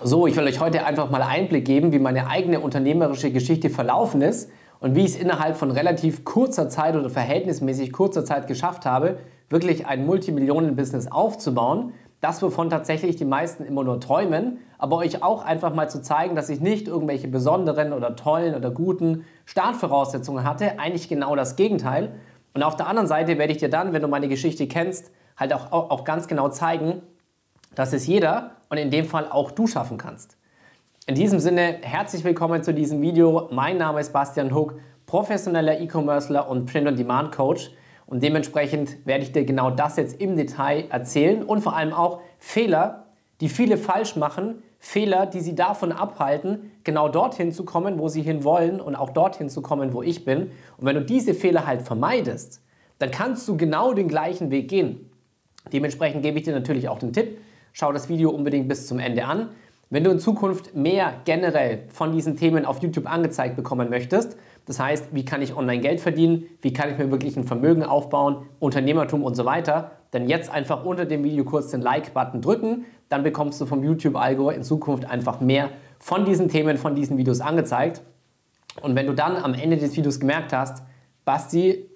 So, ich will euch heute einfach mal Einblick geben, wie meine eigene unternehmerische Geschichte verlaufen ist und wie ich es innerhalb von relativ kurzer Zeit oder verhältnismäßig kurzer Zeit geschafft habe, wirklich ein Multimillionen-Business aufzubauen. Das, wovon tatsächlich die meisten immer nur träumen, aber euch auch einfach mal zu zeigen, dass ich nicht irgendwelche besonderen oder tollen oder guten Startvoraussetzungen hatte, eigentlich genau das Gegenteil. Und auf der anderen Seite werde ich dir dann, wenn du meine Geschichte kennst, halt auch, auch ganz genau zeigen, dass es jeder und in dem Fall auch du schaffen kannst. In diesem Sinne, herzlich willkommen zu diesem Video. Mein Name ist Bastian Hook, professioneller E-Commercer und Print-on-Demand-Coach. Und dementsprechend werde ich dir genau das jetzt im Detail erzählen und vor allem auch Fehler, die viele falsch machen, Fehler, die sie davon abhalten, genau dorthin zu kommen, wo sie hinwollen und auch dorthin zu kommen, wo ich bin. Und wenn du diese Fehler halt vermeidest, dann kannst du genau den gleichen Weg gehen. Dementsprechend gebe ich dir natürlich auch den Tipp, schau das Video unbedingt bis zum Ende an. Wenn du in Zukunft mehr generell von diesen Themen auf YouTube angezeigt bekommen möchtest, das heißt, wie kann ich online Geld verdienen, wie kann ich mir wirklich ein Vermögen aufbauen, Unternehmertum und so weiter, dann jetzt einfach unter dem Video kurz den Like-Button drücken, dann bekommst du vom YouTube-Algo in Zukunft einfach mehr von diesen Themen, von diesen Videos angezeigt. Und wenn du dann am Ende des Videos gemerkt hast, Basti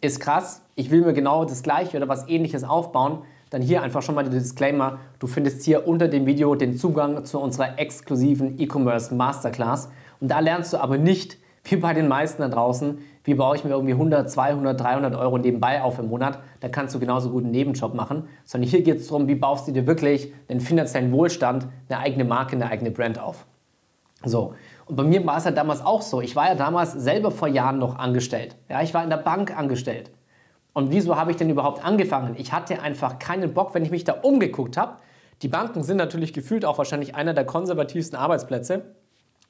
ist krass, ich will mir genau das gleiche oder was ähnliches aufbauen, dann hier einfach schon mal der Disclaimer. Du findest hier unter dem Video den Zugang zu unserer exklusiven E-Commerce Masterclass. Und da lernst du aber nicht, wie bei den meisten da draußen, wie baue ich mir irgendwie 100, 200, 300 Euro nebenbei auf im Monat, da kannst du genauso gut einen Nebenjob machen, sondern hier geht es darum, wie baust du dir wirklich einen finanziellen Wohlstand, eine eigene Marke, eine eigene Brand auf. So, und bei mir war es ja damals auch so. Ich war ja damals selber vor Jahren noch angestellt. Ja, ich war in der Bank angestellt. Und wieso habe ich denn überhaupt angefangen? Ich hatte einfach keinen Bock, wenn ich mich da umgeguckt habe. Die Banken sind natürlich gefühlt auch wahrscheinlich einer der konservativsten Arbeitsplätze,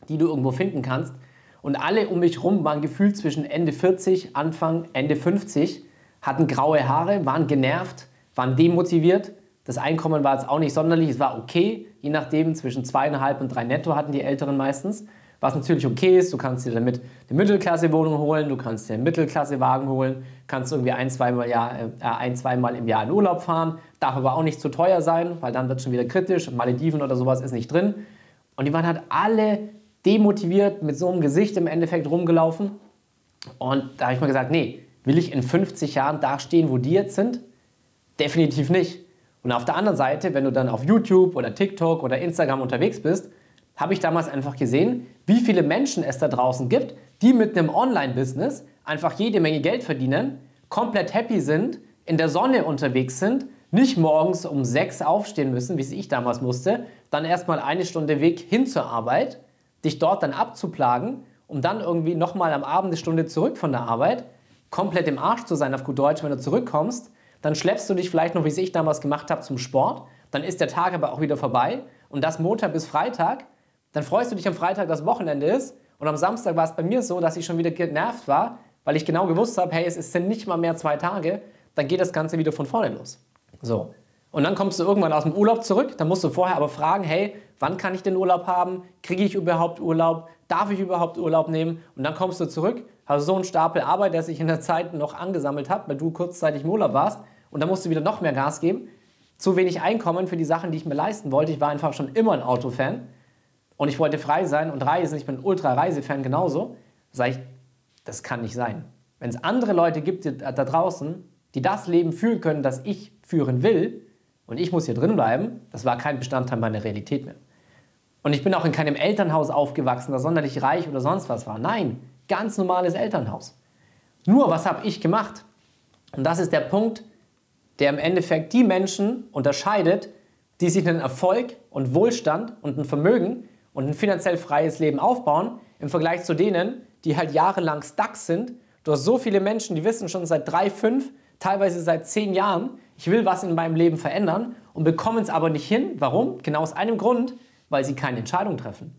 die du irgendwo finden kannst. Und alle um mich herum waren gefühlt zwischen Ende 40, Anfang, Ende 50, hatten graue Haare, waren genervt, waren demotiviert. Das Einkommen war jetzt auch nicht sonderlich, es war okay, je nachdem, zwischen zweieinhalb und drei netto hatten die Älteren meistens. Was natürlich okay ist, du kannst dir damit eine Mittelklasse-Wohnung holen, du kannst dir einen Mittelklasse-Wagen holen, kannst irgendwie ein, zweimal, Jahr, äh, ein, zweimal im Jahr in Urlaub fahren, darf aber auch nicht zu teuer sein, weil dann wird es schon wieder kritisch. Malediven oder sowas ist nicht drin. Und die waren halt alle demotiviert mit so einem Gesicht im Endeffekt rumgelaufen. Und da habe ich mir gesagt, nee, will ich in 50 Jahren da stehen, wo die jetzt sind? Definitiv nicht. Und auf der anderen Seite, wenn du dann auf YouTube oder TikTok oder Instagram unterwegs bist, habe ich damals einfach gesehen, wie viele Menschen es da draußen gibt, die mit einem Online-Business einfach jede Menge Geld verdienen, komplett happy sind, in der Sonne unterwegs sind, nicht morgens um sechs aufstehen müssen, wie es ich damals musste, dann erstmal eine Stunde Weg hin zur Arbeit, dich dort dann abzuplagen, um dann irgendwie nochmal am Abend eine Stunde zurück von der Arbeit, komplett im Arsch zu sein auf gut Deutsch, wenn du zurückkommst, dann schleppst du dich vielleicht noch, wie es ich damals gemacht habe, zum Sport, dann ist der Tag aber auch wieder vorbei und das Montag bis Freitag dann freust du dich am Freitag, dass Wochenende ist. Und am Samstag war es bei mir so, dass ich schon wieder genervt war, weil ich genau gewusst habe, hey, es sind nicht mal mehr zwei Tage. Dann geht das Ganze wieder von vorne los. So. Und dann kommst du irgendwann aus dem Urlaub zurück. Dann musst du vorher aber fragen, hey, wann kann ich den Urlaub haben? Kriege ich überhaupt Urlaub? Darf ich überhaupt Urlaub nehmen? Und dann kommst du zurück, hast so einen Stapel Arbeit, der sich in der Zeit noch angesammelt hat, weil du kurzzeitig im Urlaub warst. Und dann musst du wieder noch mehr Gas geben. Zu wenig Einkommen für die Sachen, die ich mir leisten wollte. Ich war einfach schon immer ein Autofan und ich wollte frei sein und reisen, ich bin Ultra-Reisefan genauso, sage ich, das kann nicht sein. Wenn es andere Leute gibt da draußen, die das Leben führen können, das ich führen will, und ich muss hier drin bleiben, das war kein Bestandteil meiner Realität mehr. Und ich bin auch in keinem Elternhaus aufgewachsen, das sonderlich reich oder sonst was war. Nein, ganz normales Elternhaus. Nur, was habe ich gemacht? Und das ist der Punkt, der im Endeffekt die Menschen unterscheidet, die sich einen Erfolg und Wohlstand und ein Vermögen und ein finanziell freies Leben aufbauen, im Vergleich zu denen, die halt jahrelang stuck sind. Du hast so viele Menschen, die wissen schon seit drei, fünf, teilweise seit zehn Jahren, ich will was in meinem Leben verändern und bekommen es aber nicht hin. Warum? Genau aus einem Grund, weil sie keine Entscheidung treffen.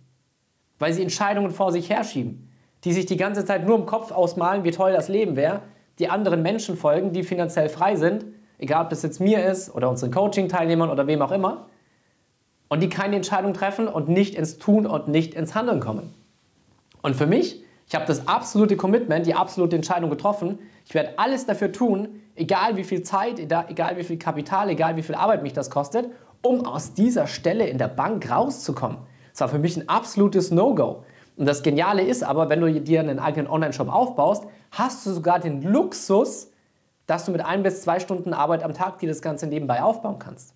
Weil sie Entscheidungen vor sich herschieben, die sich die ganze Zeit nur im Kopf ausmalen, wie toll das Leben wäre, die anderen Menschen folgen, die finanziell frei sind, egal ob das jetzt mir ist oder unseren Coaching-Teilnehmern oder wem auch immer und die keine Entscheidung treffen und nicht ins Tun und nicht ins Handeln kommen. Und für mich, ich habe das absolute Commitment, die absolute Entscheidung getroffen. Ich werde alles dafür tun, egal wie viel Zeit, egal wie viel Kapital, egal wie viel Arbeit mich das kostet, um aus dieser Stelle in der Bank rauszukommen. Das war für mich ein absolutes No-Go. Und das Geniale ist aber, wenn du dir einen eigenen Online-Shop aufbaust, hast du sogar den Luxus, dass du mit ein bis zwei Stunden Arbeit am Tag dir das Ganze nebenbei aufbauen kannst.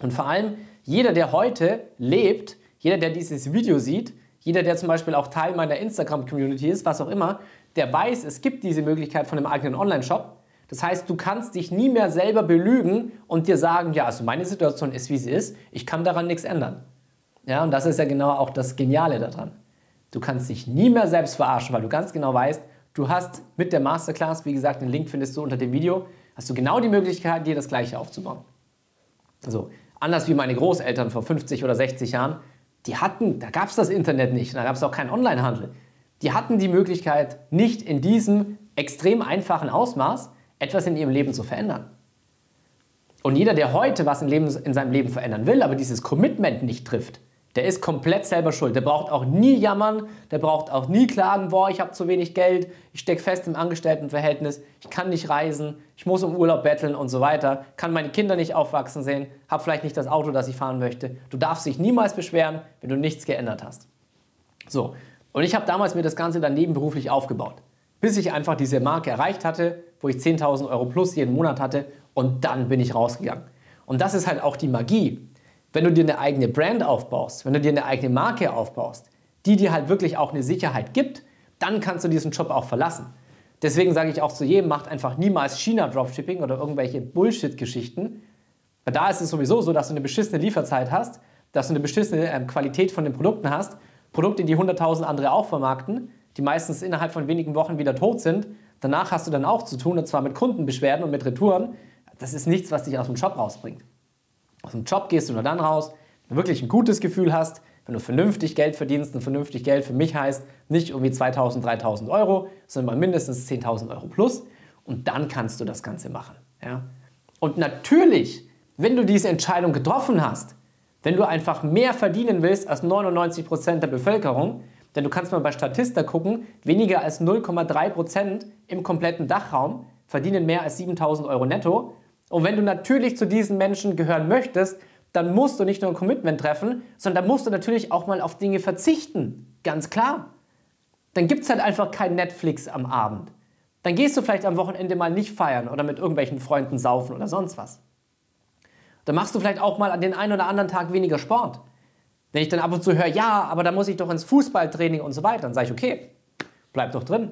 Und vor allem, jeder, der heute lebt, jeder, der dieses Video sieht, jeder, der zum Beispiel auch Teil meiner Instagram-Community ist, was auch immer, der weiß, es gibt diese Möglichkeit von einem eigenen Online-Shop. Das heißt, du kannst dich nie mehr selber belügen und dir sagen, ja, also meine Situation ist, wie sie ist, ich kann daran nichts ändern. Ja, und das ist ja genau auch das Geniale daran. Du kannst dich nie mehr selbst verarschen, weil du ganz genau weißt, du hast mit der Masterclass, wie gesagt, den Link findest du unter dem Video, hast du genau die Möglichkeit, dir das Gleiche aufzubauen. So, anders wie meine Großeltern vor 50 oder 60 Jahren, die hatten, da gab es das Internet nicht, da gab es auch keinen Onlinehandel. Die hatten die Möglichkeit, nicht in diesem extrem einfachen Ausmaß etwas in ihrem Leben zu verändern. Und jeder, der heute was in, Leben, in seinem Leben verändern will, aber dieses Commitment nicht trifft, der ist komplett selber schuld. Der braucht auch nie jammern, der braucht auch nie klagen, boah, ich habe zu wenig Geld, ich stecke fest im Angestelltenverhältnis, ich kann nicht reisen, ich muss um Urlaub betteln und so weiter, kann meine Kinder nicht aufwachsen sehen, habe vielleicht nicht das Auto, das ich fahren möchte. Du darfst dich niemals beschweren, wenn du nichts geändert hast. So, und ich habe damals mir das Ganze dann nebenberuflich aufgebaut, bis ich einfach diese Marke erreicht hatte, wo ich 10.000 Euro plus jeden Monat hatte und dann bin ich rausgegangen. Und das ist halt auch die Magie wenn du dir eine eigene Brand aufbaust, wenn du dir eine eigene Marke aufbaust, die dir halt wirklich auch eine Sicherheit gibt, dann kannst du diesen Job auch verlassen. Deswegen sage ich auch zu jedem, macht einfach niemals China-Dropshipping oder irgendwelche Bullshit-Geschichten. Da ist es sowieso so, dass du eine beschissene Lieferzeit hast, dass du eine beschissene ähm, Qualität von den Produkten hast, Produkte, die 100.000 andere auch vermarkten, die meistens innerhalb von wenigen Wochen wieder tot sind. Danach hast du dann auch zu tun, und zwar mit Kundenbeschwerden und mit Retouren. Das ist nichts, was dich aus dem Job rausbringt. Aus dem Job gehst du nur dann raus, wenn du wirklich ein gutes Gefühl hast, wenn du vernünftig Geld verdienst und vernünftig Geld für mich heißt nicht irgendwie 2000, 3000 Euro, sondern mal mindestens 10.000 Euro plus und dann kannst du das Ganze machen. Ja? Und natürlich, wenn du diese Entscheidung getroffen hast, wenn du einfach mehr verdienen willst als 99 Prozent der Bevölkerung, denn du kannst mal bei Statista gucken, weniger als 0,3 Prozent im kompletten Dachraum verdienen mehr als 7000 Euro netto und wenn du natürlich zu diesen Menschen gehören möchtest, dann musst du nicht nur ein Commitment treffen, sondern dann musst du natürlich auch mal auf Dinge verzichten. Ganz klar. Dann gibt es halt einfach kein Netflix am Abend. Dann gehst du vielleicht am Wochenende mal nicht feiern oder mit irgendwelchen Freunden saufen oder sonst was. Dann machst du vielleicht auch mal an den einen oder anderen Tag weniger Sport. Wenn ich dann ab und zu höre, ja, aber da muss ich doch ins Fußballtraining und so weiter, dann sage ich, okay, bleib doch drin.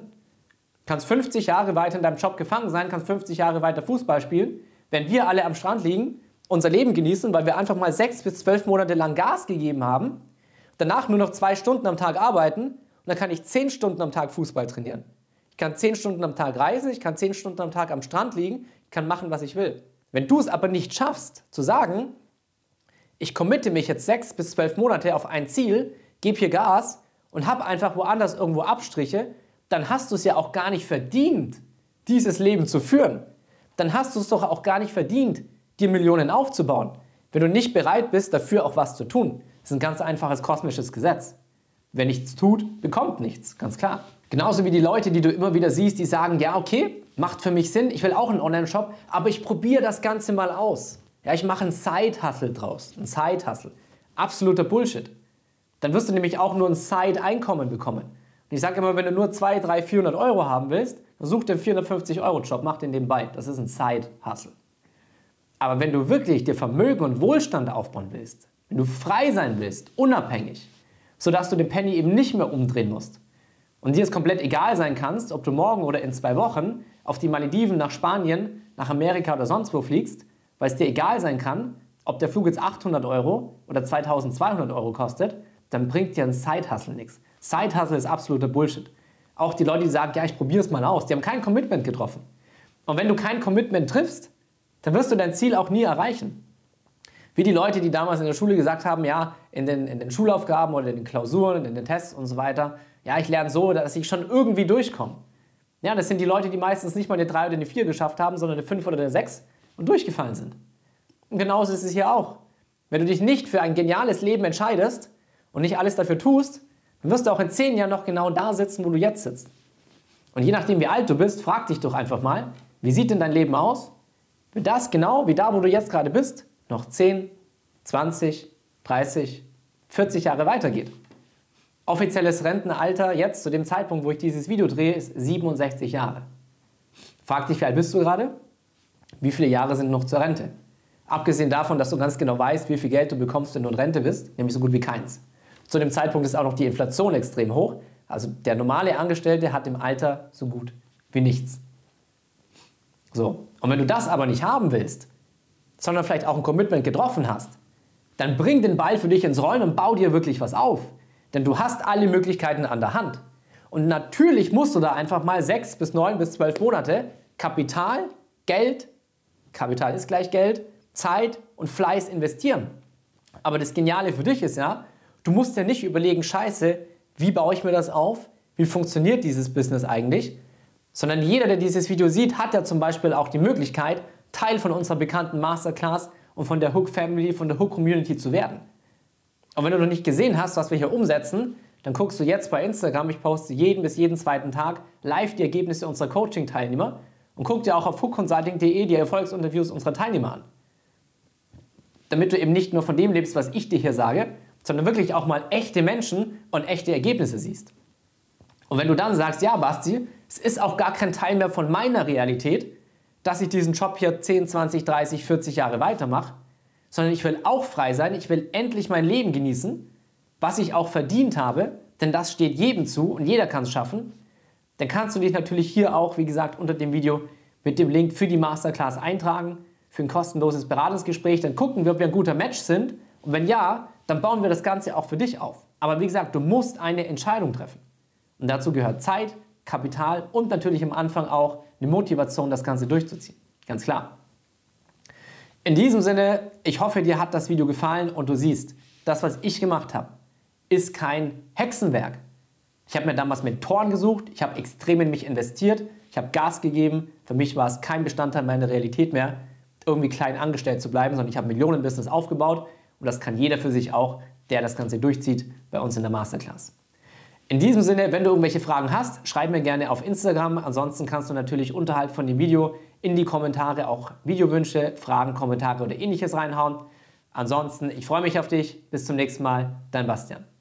Kannst 50 Jahre weiter in deinem Job gefangen sein, kannst 50 Jahre weiter Fußball spielen, wenn wir alle am Strand liegen, unser Leben genießen, weil wir einfach mal sechs bis zwölf Monate lang Gas gegeben haben, danach nur noch zwei Stunden am Tag arbeiten und dann kann ich zehn Stunden am Tag Fußball trainieren. Ich kann zehn Stunden am Tag reisen, ich kann zehn Stunden am Tag am Strand liegen, ich kann machen, was ich will. Wenn du es aber nicht schaffst, zu sagen, ich committe mich jetzt sechs bis zwölf Monate auf ein Ziel, gebe hier Gas und habe einfach woanders irgendwo Abstriche, dann hast du es ja auch gar nicht verdient, dieses Leben zu führen dann hast du es doch auch gar nicht verdient, dir Millionen aufzubauen, wenn du nicht bereit bist, dafür auch was zu tun. Das ist ein ganz einfaches kosmisches Gesetz. Wer nichts tut, bekommt nichts, ganz klar. Genauso wie die Leute, die du immer wieder siehst, die sagen, ja, okay, macht für mich Sinn, ich will auch einen Online-Shop, aber ich probiere das Ganze mal aus. Ja, ich mache einen Side-Hustle draus, einen Side-Hustle. Absoluter Bullshit. Dann wirst du nämlich auch nur ein Side-Einkommen bekommen. Und ich sage immer, wenn du nur 2, 3, 400 Euro haben willst, Such den 450-Euro-Job, mach den nebenbei. Das ist ein Side-Hustle. Aber wenn du wirklich dir Vermögen und Wohlstand aufbauen willst, wenn du frei sein willst, unabhängig, sodass du den Penny eben nicht mehr umdrehen musst und dir es komplett egal sein kannst, ob du morgen oder in zwei Wochen auf die Malediven, nach Spanien, nach Amerika oder sonst wo fliegst, weil es dir egal sein kann, ob der Flug jetzt 800 Euro oder 2200 Euro kostet, dann bringt dir ein Side-Hustle nichts. Side-Hustle ist absoluter Bullshit. Auch die Leute, die sagen, ja, ich probiere es mal aus, die haben kein Commitment getroffen. Und wenn du kein Commitment triffst, dann wirst du dein Ziel auch nie erreichen. Wie die Leute, die damals in der Schule gesagt haben, ja, in den, in den Schulaufgaben oder in den Klausuren, in den Tests und so weiter, ja, ich lerne so, dass ich schon irgendwie durchkomme. Ja, das sind die Leute, die meistens nicht mal eine 3 oder eine 4 geschafft haben, sondern eine 5 oder eine 6 und durchgefallen sind. Und genauso ist es hier auch. Wenn du dich nicht für ein geniales Leben entscheidest und nicht alles dafür tust, dann wirst du auch in zehn Jahren noch genau da sitzen, wo du jetzt sitzt. Und je nachdem, wie alt du bist, frag dich doch einfach mal, wie sieht denn dein Leben aus, wenn das genau wie da, wo du jetzt gerade bist, noch 10, 20, 30, 40 Jahre weitergeht. Offizielles Rentenalter jetzt zu dem Zeitpunkt, wo ich dieses Video drehe, ist 67 Jahre. Frag dich, wie alt bist du gerade? Wie viele Jahre sind noch zur Rente? Abgesehen davon, dass du ganz genau weißt, wie viel Geld du bekommst, wenn du in Rente bist, nämlich so gut wie keins. Zu dem Zeitpunkt ist auch noch die Inflation extrem hoch. Also der normale Angestellte hat im Alter so gut wie nichts. So, und wenn du das aber nicht haben willst, sondern vielleicht auch ein Commitment getroffen hast, dann bring den Ball für dich ins Rollen und bau dir wirklich was auf. Denn du hast alle Möglichkeiten an der Hand. Und natürlich musst du da einfach mal sechs bis neun bis zwölf Monate Kapital, Geld, Kapital ist gleich Geld, Zeit und Fleiß investieren. Aber das Geniale für dich ist ja, du musst ja nicht überlegen, scheiße, wie baue ich mir das auf? Wie funktioniert dieses Business eigentlich? Sondern jeder, der dieses Video sieht, hat ja zum Beispiel auch die Möglichkeit, Teil von unserer bekannten Masterclass und von der Hook Family, von der Hook Community zu werden. Und wenn du noch nicht gesehen hast, was wir hier umsetzen, dann guckst du jetzt bei Instagram. Ich poste jeden bis jeden zweiten Tag live die Ergebnisse unserer Coaching-Teilnehmer und guck dir auch auf hookconsulting.de die Erfolgsinterviews unserer Teilnehmer an. Damit du eben nicht nur von dem lebst, was ich dir hier sage, sondern wirklich auch mal echte Menschen und echte Ergebnisse siehst. Und wenn du dann sagst, ja, Basti, es ist auch gar kein Teil mehr von meiner Realität, dass ich diesen Job hier 10, 20, 30, 40 Jahre weitermache, sondern ich will auch frei sein, ich will endlich mein Leben genießen, was ich auch verdient habe, denn das steht jedem zu und jeder kann es schaffen, dann kannst du dich natürlich hier auch, wie gesagt, unter dem Video mit dem Link für die Masterclass eintragen, für ein kostenloses Beratungsgespräch. Dann gucken wir, ob wir ein guter Match sind. Und wenn ja, dann bauen wir das Ganze auch für dich auf. Aber wie gesagt, du musst eine Entscheidung treffen. Und dazu gehört Zeit, Kapital und natürlich am Anfang auch eine Motivation, das Ganze durchzuziehen. Ganz klar. In diesem Sinne, ich hoffe, dir hat das Video gefallen und du siehst, das, was ich gemacht habe, ist kein Hexenwerk. Ich habe mir damals Mentoren gesucht, ich habe extrem in mich investiert, ich habe Gas gegeben. Für mich war es kein Bestandteil meiner Realität mehr, irgendwie klein angestellt zu bleiben, sondern ich habe Millionen-Business aufgebaut und das kann jeder für sich auch, der das Ganze durchzieht, bei uns in der Masterclass. In diesem Sinne, wenn du irgendwelche Fragen hast, schreib mir gerne auf Instagram. Ansonsten kannst du natürlich unterhalb von dem Video in die Kommentare auch Videowünsche, Fragen, Kommentare oder ähnliches reinhauen. Ansonsten, ich freue mich auf dich. Bis zum nächsten Mal. Dein Bastian.